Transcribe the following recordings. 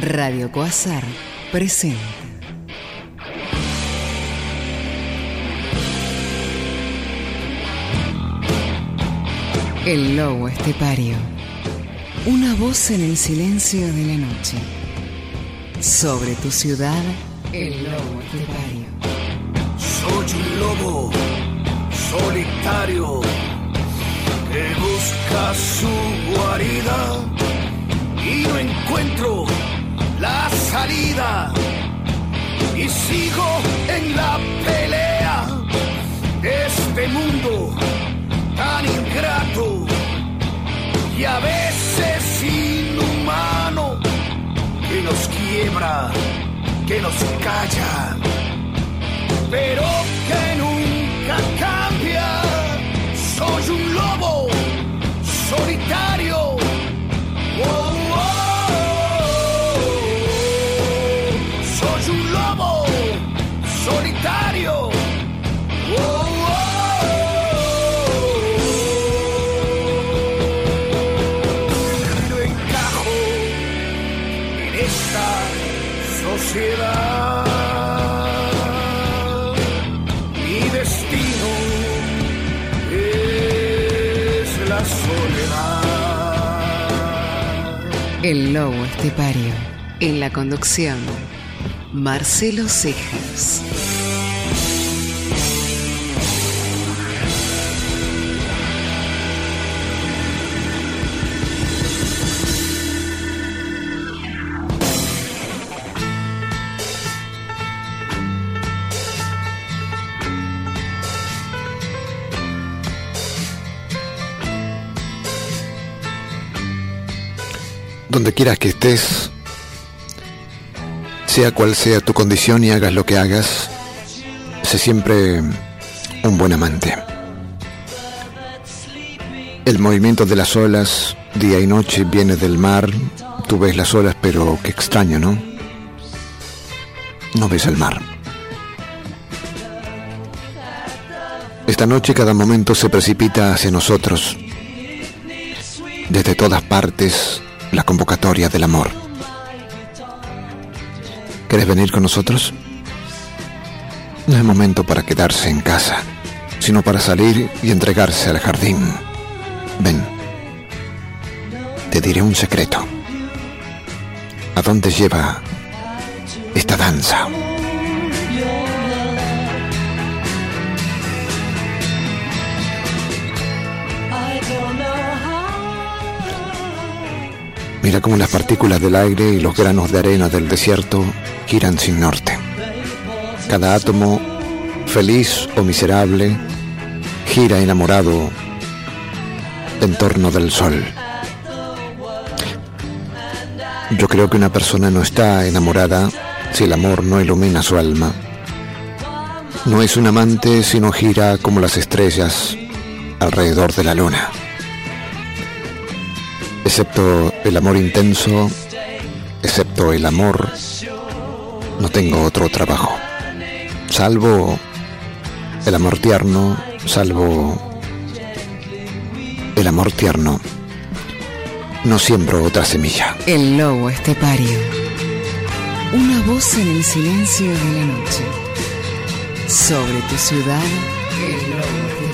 Radio Coazar presenta. El lobo estepario. Una voz en el silencio de la noche. Sobre tu ciudad, el lobo estepario. Soy un lobo solitario que busca su guarida y no encuentro la salida y sigo en la pelea este mundo tan ingrato y a veces inhumano que nos quiebra, que nos calla, pero que nunca cambia. Soy un El lobo estepario. En la conducción, Marcelo Cejas. Donde quieras que estés, sea cual sea tu condición y hagas lo que hagas, sé siempre un buen amante. El movimiento de las olas, día y noche, viene del mar. Tú ves las olas, pero qué extraño, ¿no? No ves el mar. Esta noche cada momento se precipita hacia nosotros. Desde todas partes, la convocatoria del amor. ¿Quieres venir con nosotros? No es momento para quedarse en casa, sino para salir y entregarse al jardín. Ven, te diré un secreto. ¿A dónde lleva esta danza? Mira cómo las partículas del aire y los granos de arena del desierto giran sin norte. Cada átomo, feliz o miserable, gira enamorado en torno del sol. Yo creo que una persona no está enamorada si el amor no ilumina su alma. No es un amante si no gira como las estrellas alrededor de la luna. Excepto el amor intenso, excepto el amor, no tengo otro trabajo. Salvo el amor tierno, salvo el amor tierno. No siembro otra semilla. El lobo estepario. Una voz en el silencio de la noche. Sobre tu ciudad, el lobo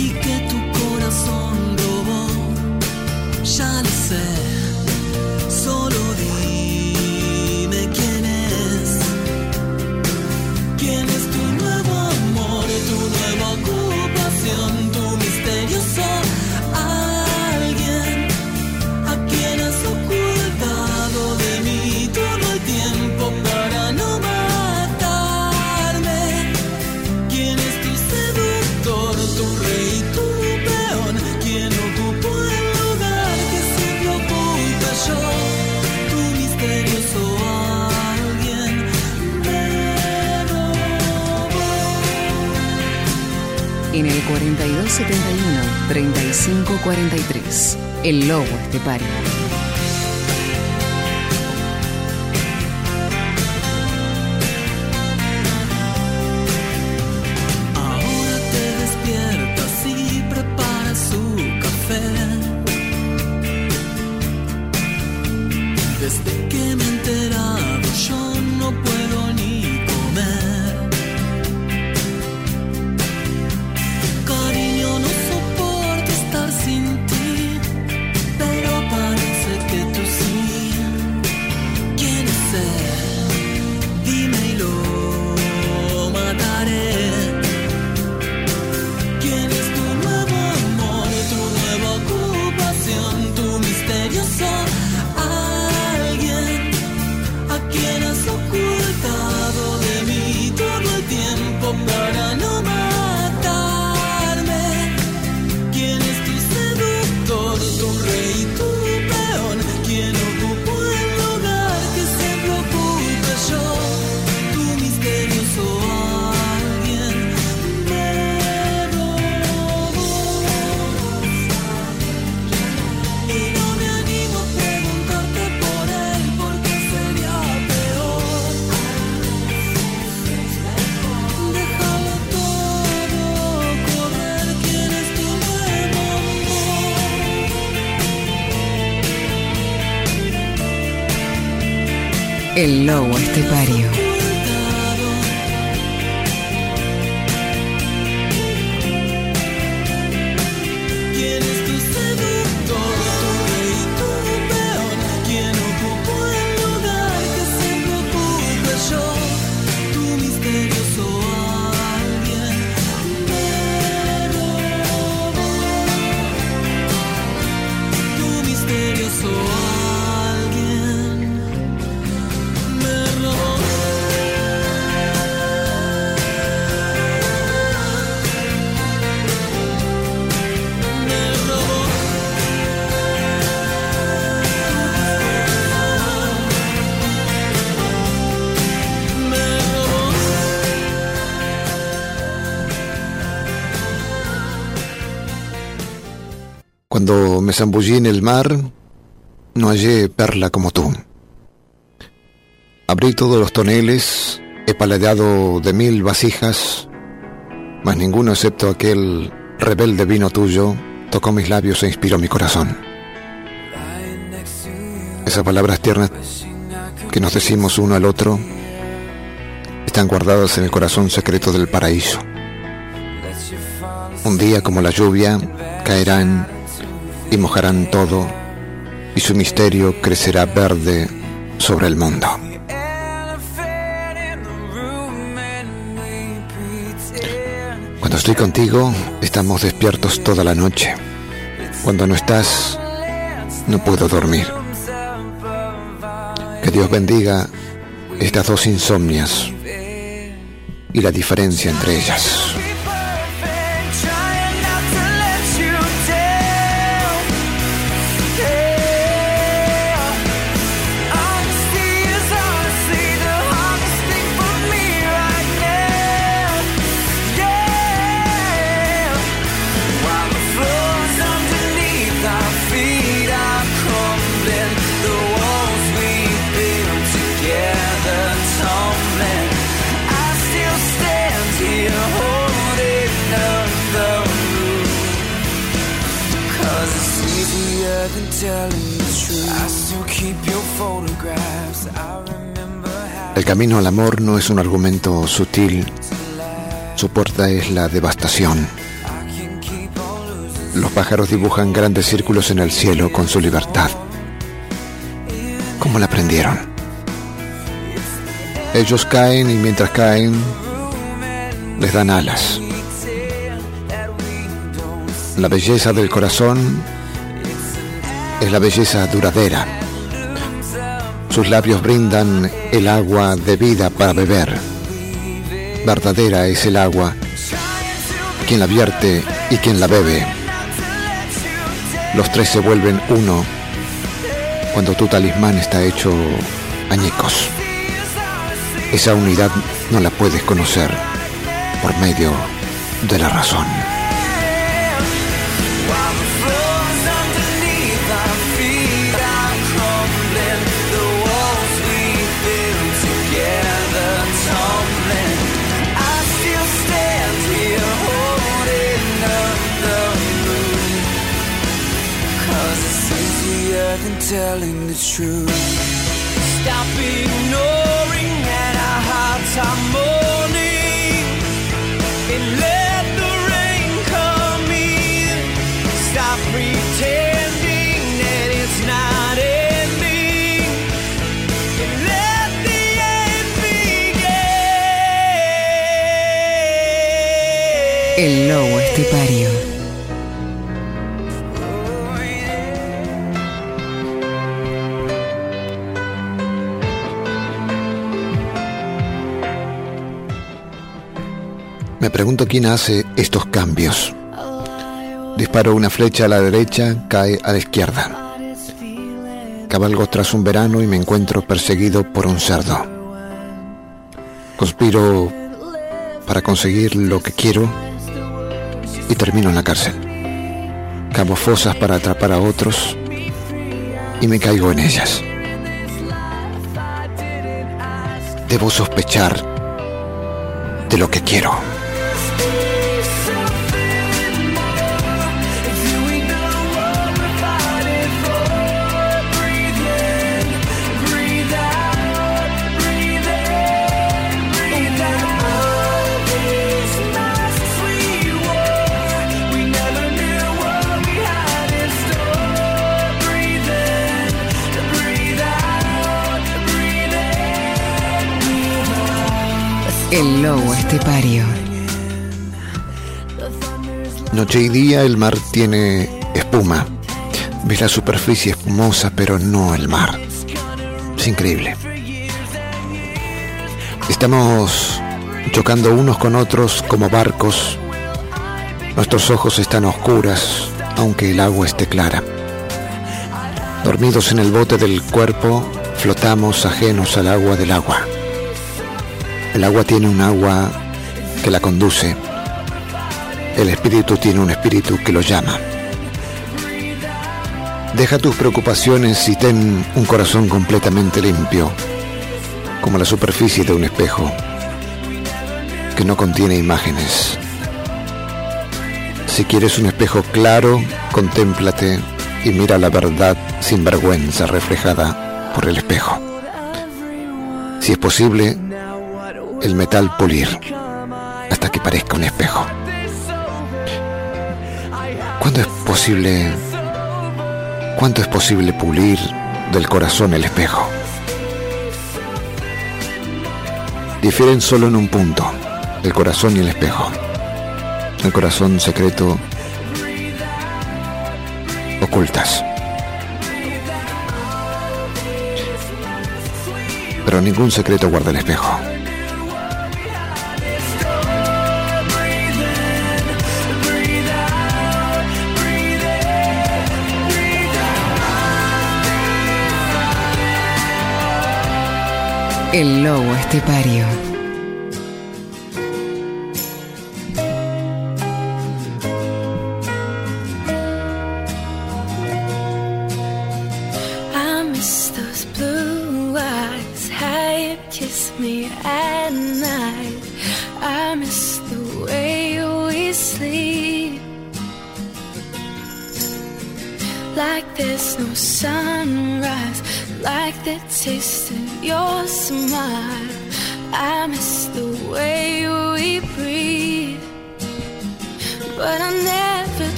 一个 4271-3543. El Lobo Estepario. El Lobo Estepario. Cuando me zambullí en el mar, no hallé perla como tú. Abrí todos los toneles, he paladeado de mil vasijas, mas ninguno excepto aquel rebelde vino tuyo tocó mis labios e inspiró mi corazón. Esas palabras tiernas que nos decimos uno al otro están guardadas en el corazón secreto del paraíso. Un día como la lluvia caerán y mojarán todo y su misterio crecerá verde sobre el mundo. Cuando estoy contigo, estamos despiertos toda la noche. Cuando no estás, no puedo dormir. Que Dios bendiga estas dos insomnias y la diferencia entre ellas. El camino al amor no es un argumento sutil, su puerta es la devastación. Los pájaros dibujan grandes círculos en el cielo con su libertad. ¿Cómo la aprendieron? Ellos caen y mientras caen les dan alas. La belleza del corazón es la belleza duradera. Sus labios brindan el agua de vida para beber. Verdadera es el agua, quien la vierte y quien la bebe. Los tres se vuelven uno cuando tu talismán está hecho añicos. Esa unidad no la puedes conocer por medio de la razón. Telling the truth. Stop ignoring pregunto quién hace estos cambios. Disparo una flecha a la derecha, cae a la izquierda. Cabalgo tras un verano y me encuentro perseguido por un cerdo. Conspiro para conseguir lo que quiero y termino en la cárcel. Cavo fosas para atrapar a otros y me caigo en ellas. Debo sospechar de lo que quiero. El lobo estepario. Noche y día el mar tiene espuma. Ves la superficie espumosa, pero no el mar. Es increíble. Estamos chocando unos con otros como barcos. Nuestros ojos están oscuras, aunque el agua esté clara. Dormidos en el bote del cuerpo, flotamos ajenos al agua del agua. El agua tiene un agua que la conduce. El espíritu tiene un espíritu que lo llama. Deja tus preocupaciones y ten un corazón completamente limpio, como la superficie de un espejo, que no contiene imágenes. Si quieres un espejo claro, contémplate y mira la verdad sin vergüenza reflejada por el espejo. Si es posible, el metal pulir hasta que parezca un espejo. ¿Cuándo es posible? ¿Cuánto es posible pulir del corazón el espejo? Difieren solo en un punto, el corazón y el espejo. El corazón secreto ocultas. Pero ningún secreto guarda el espejo. El lobo estepario.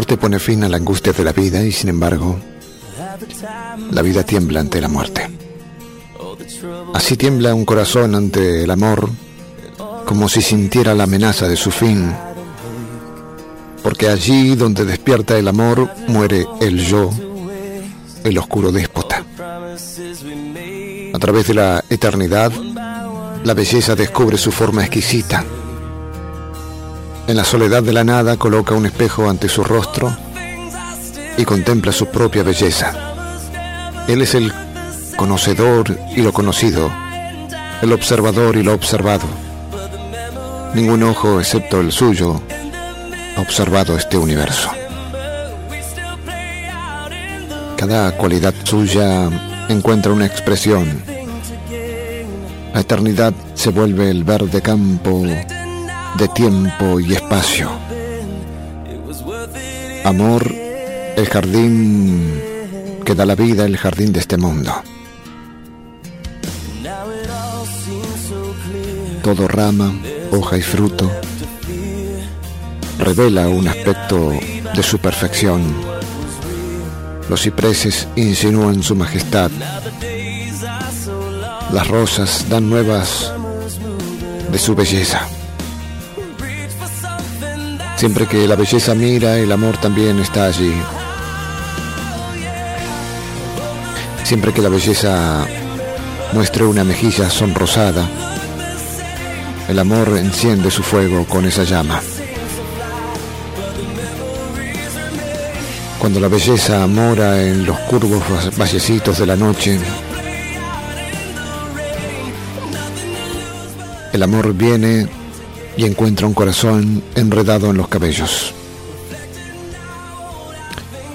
Muerte pone fin a la angustia de la vida y sin embargo, la vida tiembla ante la muerte. Así tiembla un corazón ante el amor, como si sintiera la amenaza de su fin. Porque allí donde despierta el amor, muere el yo, el oscuro déspota. A través de la eternidad, la belleza descubre su forma exquisita. En la soledad de la nada coloca un espejo ante su rostro y contempla su propia belleza. Él es el conocedor y lo conocido, el observador y lo observado. Ningún ojo excepto el suyo ha observado este universo. Cada cualidad suya encuentra una expresión. La eternidad se vuelve el verde campo de tiempo y espacio. Amor, el jardín que da la vida, el jardín de este mundo. Todo rama, hoja y fruto revela un aspecto de su perfección. Los cipreses insinúan su majestad. Las rosas dan nuevas de su belleza. Siempre que la belleza mira, el amor también está allí. Siempre que la belleza muestre una mejilla sonrosada, el amor enciende su fuego con esa llama. Cuando la belleza mora en los curvos vallecitos de la noche, el amor viene y encuentra un corazón enredado en los cabellos.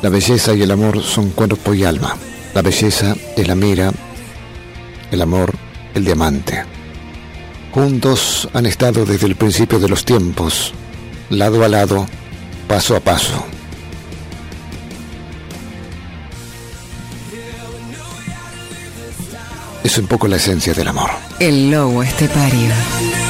La belleza y el amor son cuerpo y alma. La belleza es la mira, el amor el diamante. Juntos han estado desde el principio de los tiempos, lado a lado, paso a paso. Es un poco la esencia del amor. El lobo estepario.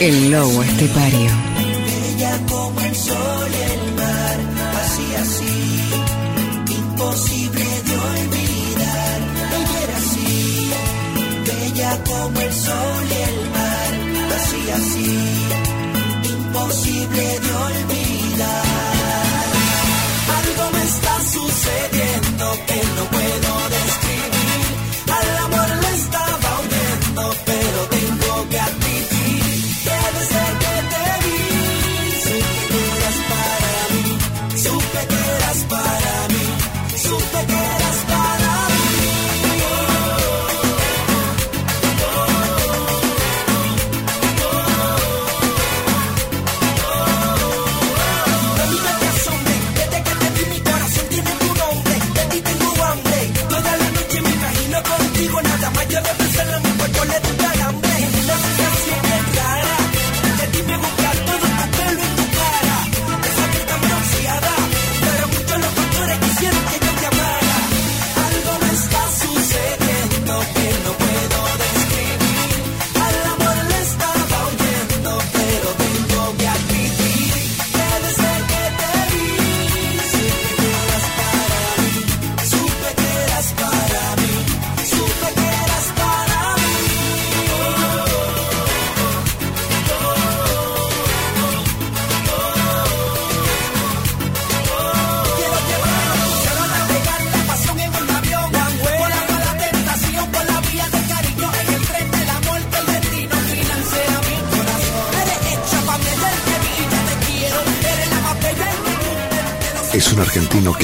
El lobo estepario. Bella como el sol y el mar, así, así, imposible de olvidar. Ella era así, bella como el sol y el mar, así, así, imposible de olvidar.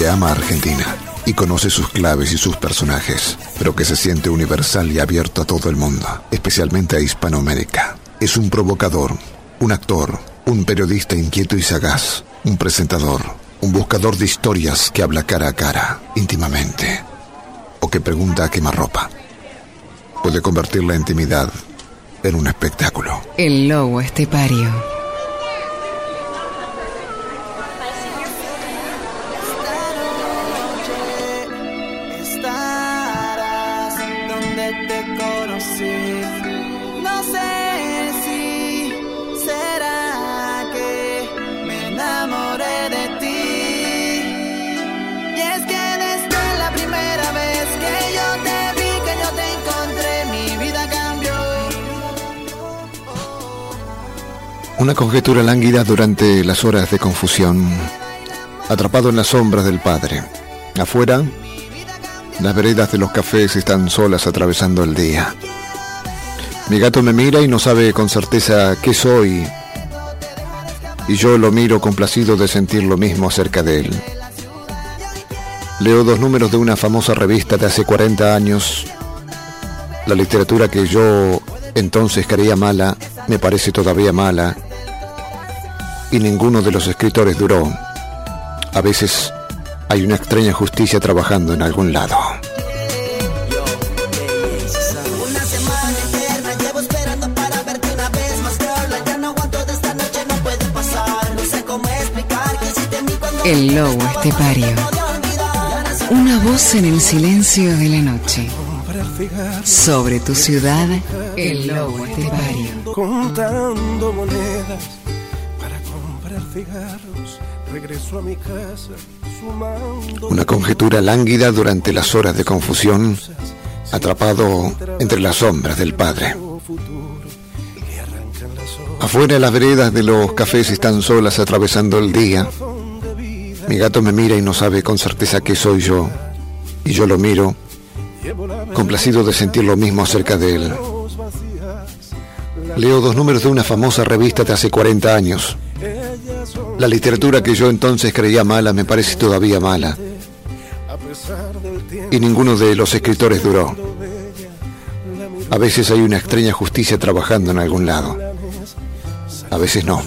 Ama Argentina y conoce sus claves y sus personajes, pero que se siente universal y abierto a todo el mundo, especialmente a Hispanoamérica. Es un provocador, un actor, un periodista inquieto y sagaz, un presentador, un buscador de historias que habla cara a cara, íntimamente, o que pregunta a quemarropa. Puede convertir la intimidad en un espectáculo. El lobo estepario. Una conjetura lánguida durante las horas de confusión, atrapado en las sombras del padre. Afuera, las veredas de los cafés están solas atravesando el día. Mi gato me mira y no sabe con certeza qué soy. Y yo lo miro complacido de sentir lo mismo acerca de él. Leo dos números de una famosa revista de hace 40 años. La literatura que yo entonces creía mala me parece todavía mala. Y ninguno de los escritores duró. A veces hay una extraña justicia trabajando en algún lado. Una semana eterna llevo esperando para verte una vez más, girl. Ya no aguanto de esta noche, no puede pasar. No sé cómo explicar que hiciste en mí cuando El lobo estepario. Una voz en el silencio de la noche. Sobre tu ciudad, el lobo estepario. contando monedas Una conjetura lánguida durante las horas de confusión, atrapado entre las sombras del padre. que Afuera las veredas de los cafés están solas atravesando el día. Mi gato me mira y no sabe con certeza qué soy yo. Y yo lo miro, complacido de sentir lo mismo acerca de él. Leo dos números de una famosa revista de hace 40 años. La literatura que yo entonces creía mala me parece todavía mala. Y ninguno de los escritores duró. A veces hay una extraña justicia trabajando en algún lado. A veces no.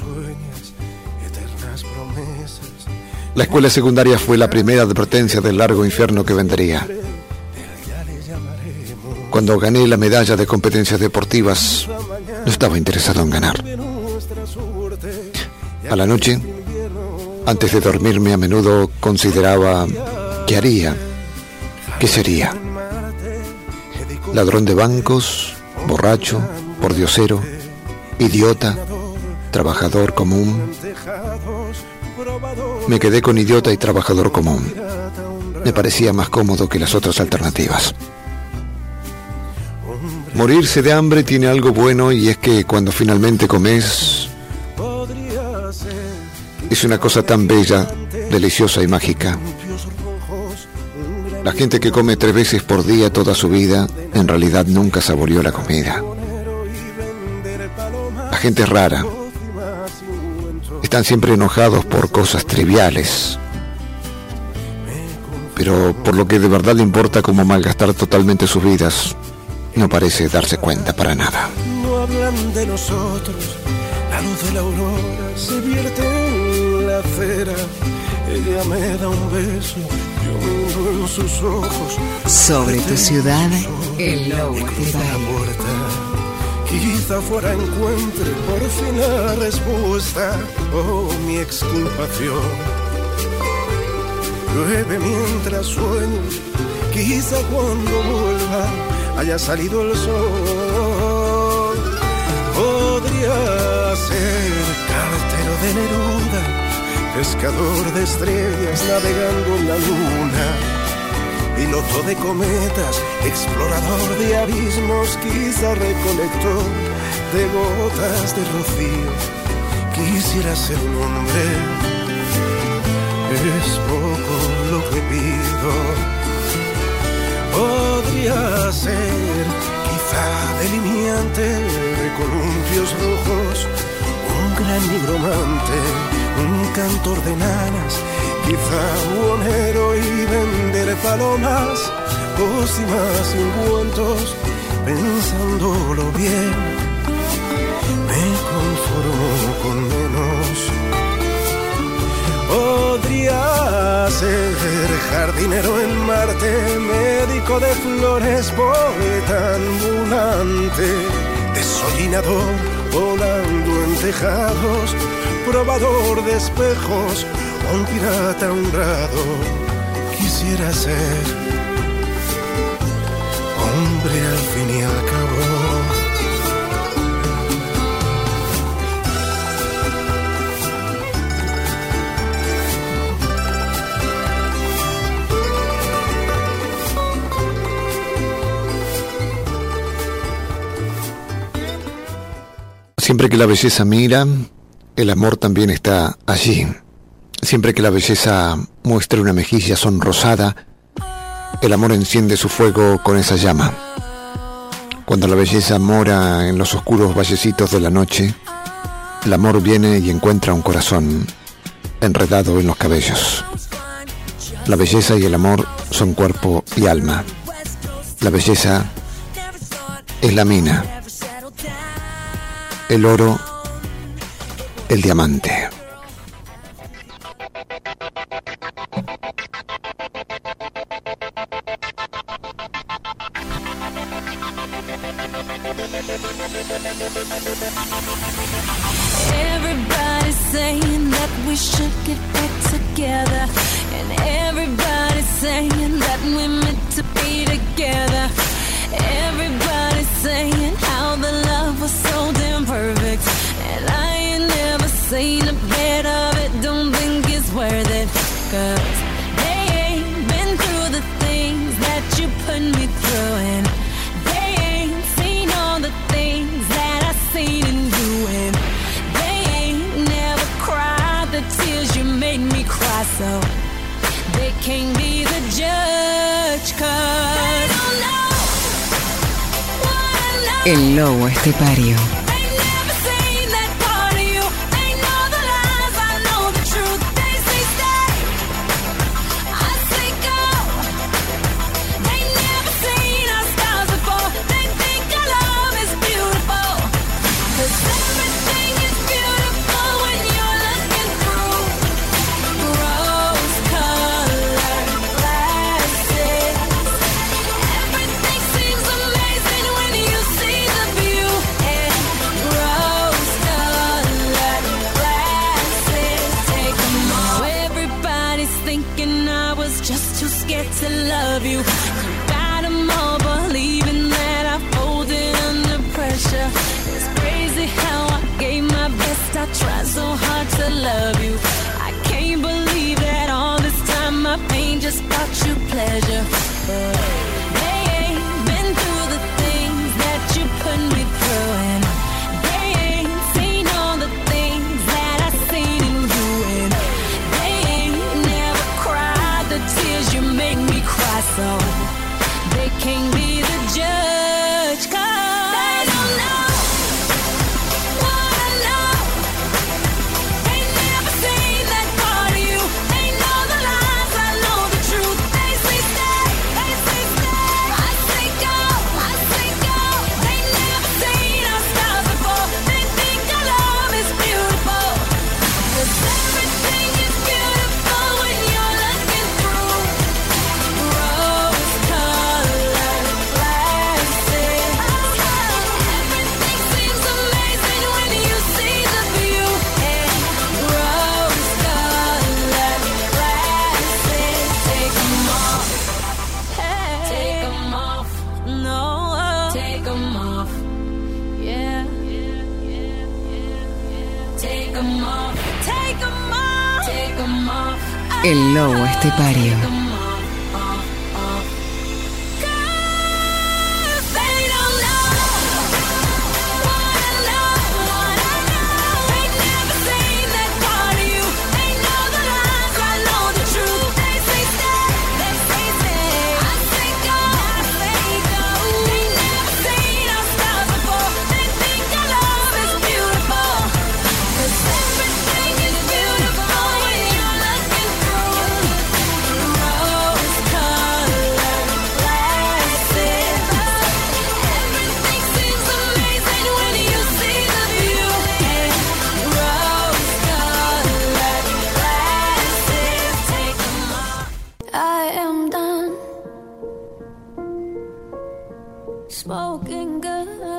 La escuela secundaria fue la primera advertencia del largo infierno que vendría. Cuando gané la medalla de competencias deportivas, no estaba interesado en ganar. A la noche, antes de dormirme, a menudo consideraba qué haría, qué sería. Ladrón de bancos, borracho, pordiosero, idiota, trabajador común. Me quedé con idiota y trabajador común. Me parecía más cómodo que las otras alternativas. Morirse de hambre tiene algo bueno y es que cuando finalmente comes es una cosa tan bella, deliciosa y mágica. La gente que come tres veces por día toda su vida en realidad nunca saboreó la comida. La gente rara. Están siempre enojados por cosas triviales. Pero por lo que de verdad le importa como malgastar totalmente sus vidas, no parece darse cuenta para nada. No hablan de nosotros, la luz de la aurora se vierte en la acera. Ella me da un beso, yo hundo en sus ojos. Sobre tu ciudad, el lobo Cruza la puerta. Quizá fuera encuentre por fin la respuesta o mi exculpación. Llueve mientras sueño, quizá cuando vuelva haya salido el sol. Podría ser cartero de Neruda, pescador de estrellas navegando en la luna piloto de cometas, explorador de abismos, quizá recolector de gotas de rocío. Quisiera ser un hombre, es poco lo que pido. Podría ser quizá delineante de columpios rojos, un gran nigromante, un cantor de nanas, quizá buonero y vender palomas, pócimas y ungüentos, pensándolo bien, me conformo con menos. Podría ser jardinero en Marte, médico de flores, poeta ambulante, desollinador volando en tejados, probador de espejos, un pirata honrado. Quisiera ser hombre al fin y al cabo. Siempre que la belleza mira, el amor también está allí. Siempre que la belleza muestra una mejilla sonrosada, el amor enciende su fuego con esa llama. Cuando la belleza mora en los oscuros vallecitos de la noche, el amor viene y encuentra un corazón enredado en los cabellos. La belleza y el amor son cuerpo y alma. La belleza es la mina el oro, el diamante. el lobo estepario.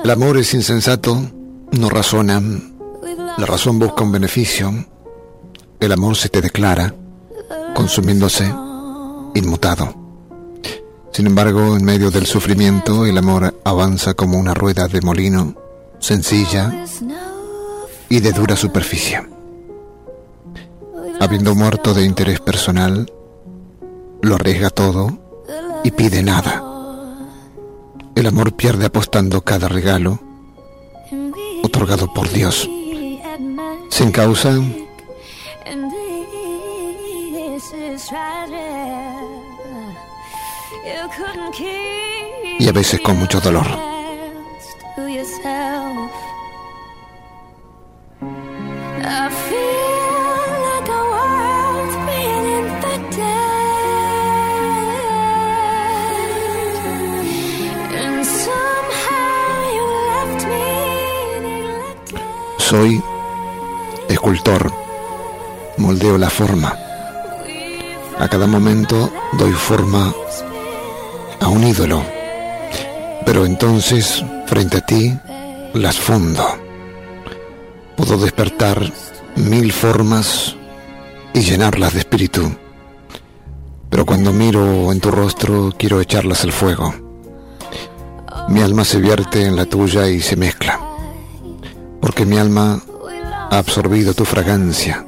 El amor es insensato, no razona, la razón busca un beneficio, el amor se te declara, consumiéndose, inmutado. Sin embargo, en medio del sufrimiento, el amor avanza como una rueda de molino, sencilla y de dura superficie. Habiendo muerto de interés personal, lo arriesga todo y pide nada. El amor pierde apostando cada regalo otorgado por Dios. Sin causa, y a veces con mucho dolor. Soy escultor, moldeo la forma. A cada momento doy forma a un ídolo, pero entonces frente a ti las fundo. Puedo despertar mil formas y llenarlas de espíritu, pero cuando miro en tu rostro quiero echarlas al fuego. Mi alma se vierte en la tuya y se mezcla, porque mi alma ha absorbido tu fragancia.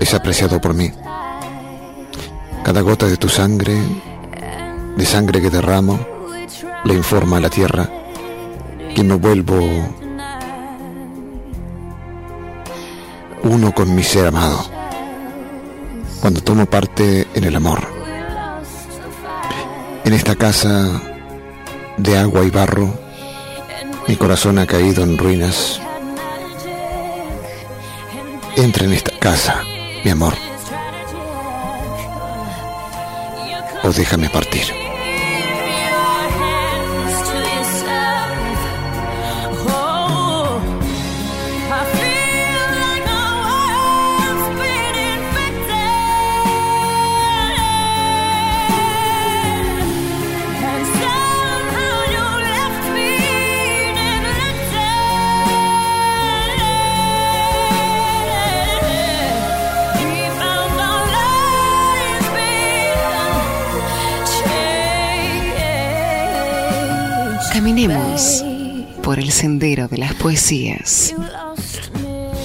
Es apreciado por mí. Cada gota de tu sangre, de sangre que derramo, le informa a la tierra que me vuelvo uno con mi ser amado. Cuando tomo parte en el amor. En esta casa de agua y barro, mi corazón ha caído en ruinas. Entra en esta casa, mi amor, o déjame partir. Caminemos por el sendero de las poesías.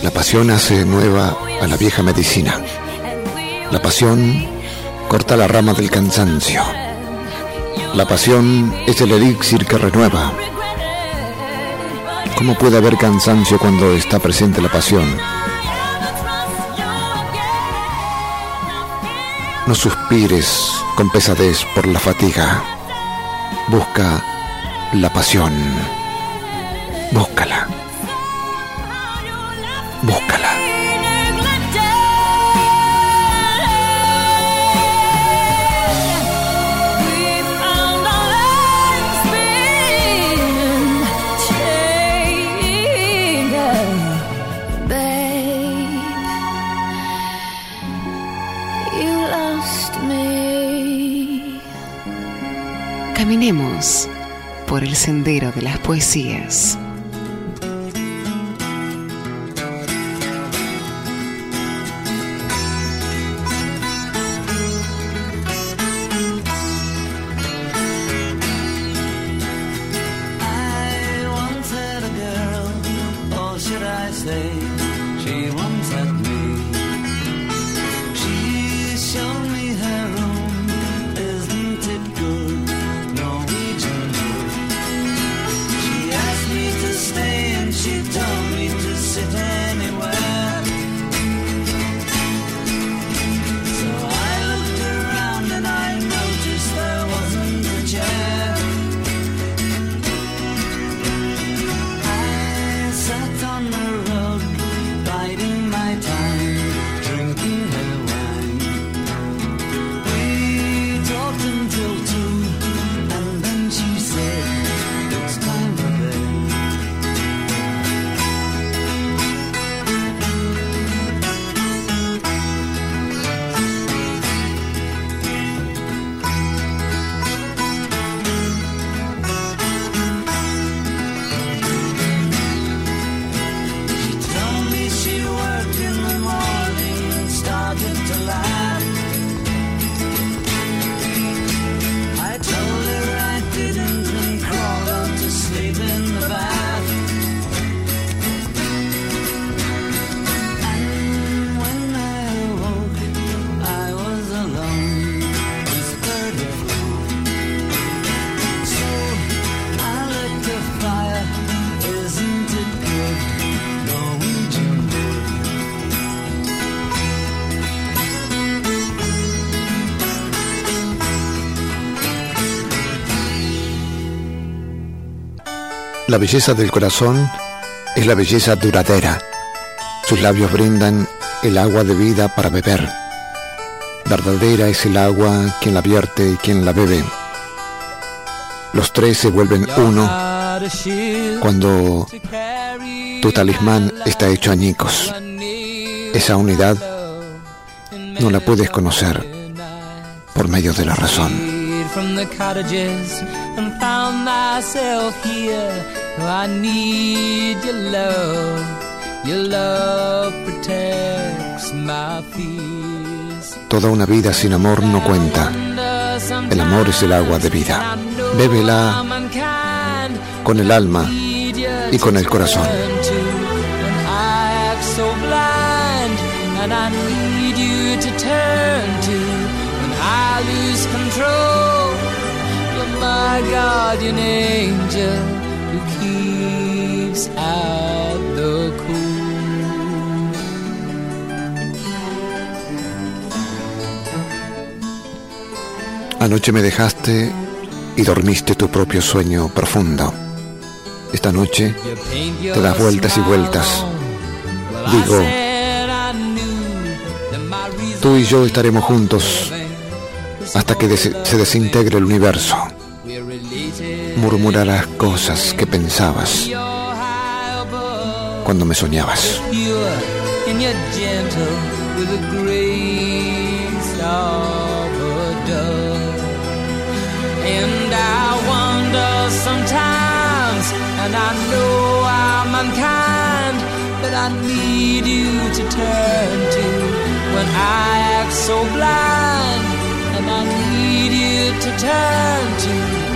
La pasión hace nueva a la vieja medicina. La pasión corta la rama del cansancio. La pasión es el elixir que renueva. ¿Cómo puede haber cansancio cuando está presente la pasión? No suspires con pesadez por la fatiga. Busca la pasión. Búscala. Búscala. Caminemos por el sendero de las poesías. La belleza del corazón es la belleza duradera. Sus labios brindan el agua de vida para beber. Verdadera es el agua quien la vierte y quien la bebe. Los tres se vuelven uno cuando tu talismán está hecho añicos. Esa unidad no la puedes conocer por medio de la razón. From the cottages and found myself here. I need your love. Your love protects my fears. Toda una vida sin amor no cuenta. El amor es el agua de vida. Bébela con el alma y con el corazón. I lose control. My guardian angel who keeps out the cold. Anoche me dejaste y dormiste tu propio sueño profundo. Esta noche te das vueltas y vueltas. Digo, tú y yo estaremos juntos hasta que se desintegre el universo. Murmurarás cosas que pensabas cuando me soñabas. and I wonder sometimes, and I know I'm unkind, but I need you to turn to when I act so blind. And I need you to turn to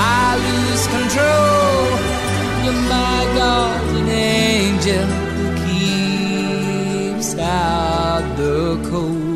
I lose control. You're my guardian angel who keeps out the cold.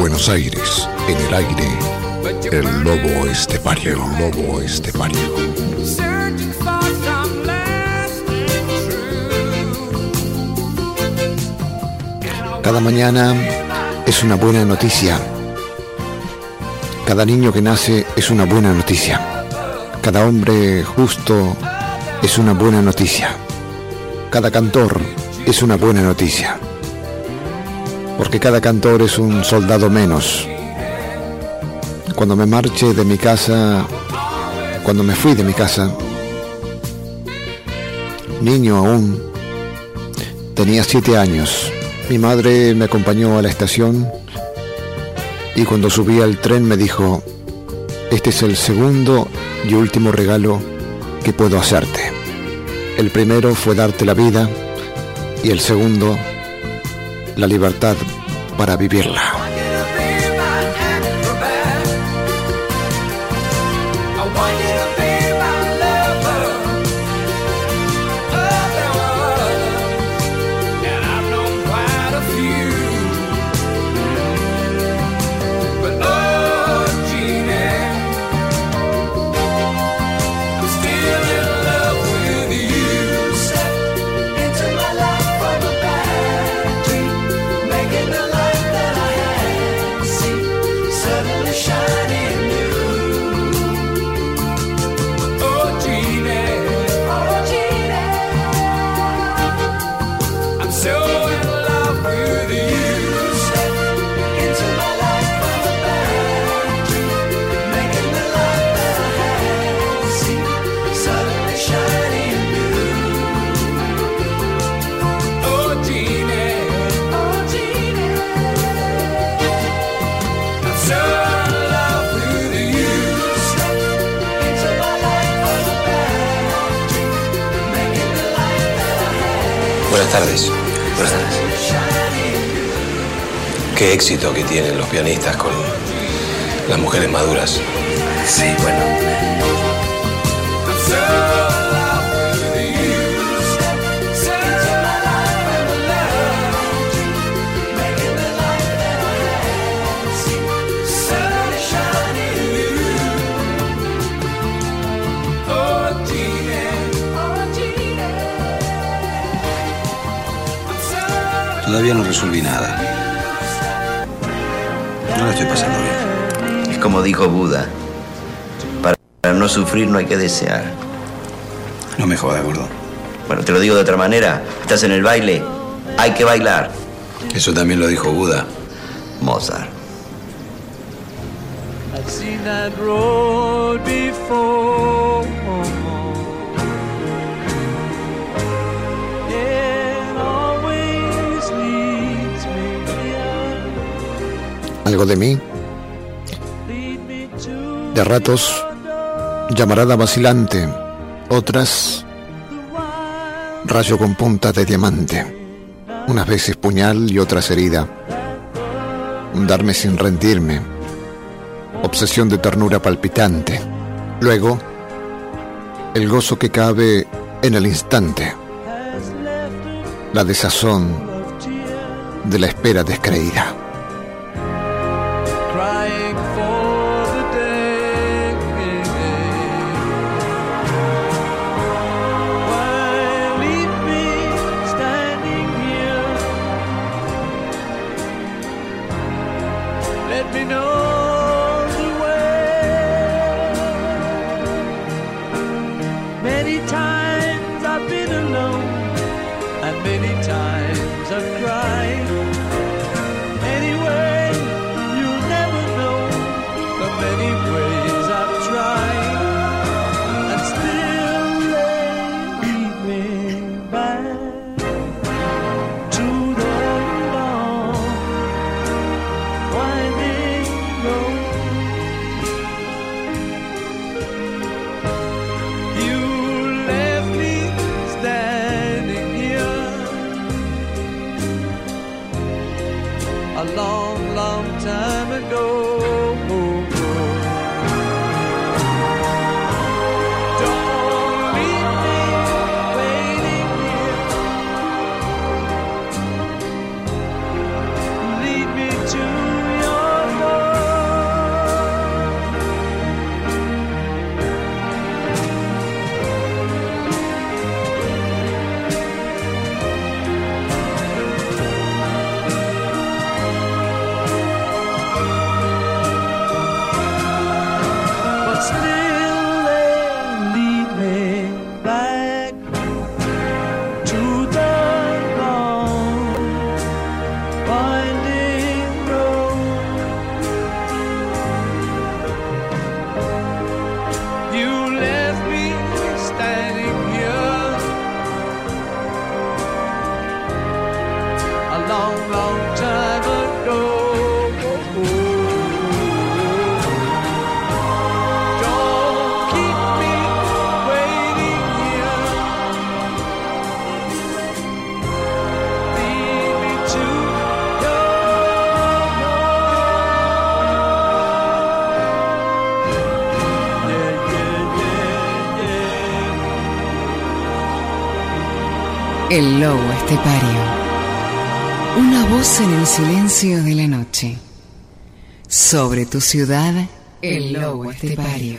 Buenos Aires, en el aire, el lobo estepario, el lobo estepario. Cada mañana es una buena noticia. Cada niño que nace es una buena noticia. Cada hombre justo es una buena noticia. Cada cantor es una buena noticia. Porque cada cantor es un soldado menos. Cuando me marche de mi casa, cuando me fui de mi casa, niño aún, Tenía siete años. Mi madre me acompañó a la estación y cuando subí al tren me dijo, este es el segundo y último regalo que puedo hacerte. El primero fue darte la vida y el segundo, la libertad para vivirla. Qué éxito que tienen los pianistas con las mujeres maduras. Sí, bueno. Todavía no resolví nada. No la estoy pasando bien. Es como dijo Buda. Para no sufrir no hay que desear. No me jodas, gordo. Bueno, te lo digo de otra manera. Estás en el baile. Hay que bailar. Eso también lo dijo Buda. Mozart. De mí, de ratos, llamarada vacilante, otras, rayo con punta de diamante, unas veces puñal y otras herida, un darme sin rendirme, obsesión de ternura palpitante, luego, el gozo que cabe en el instante, la desazón de la espera descreída. El lobo estepario. Una voz en el silencio de la noche. Sobre tu ciudad, el lobo estepario.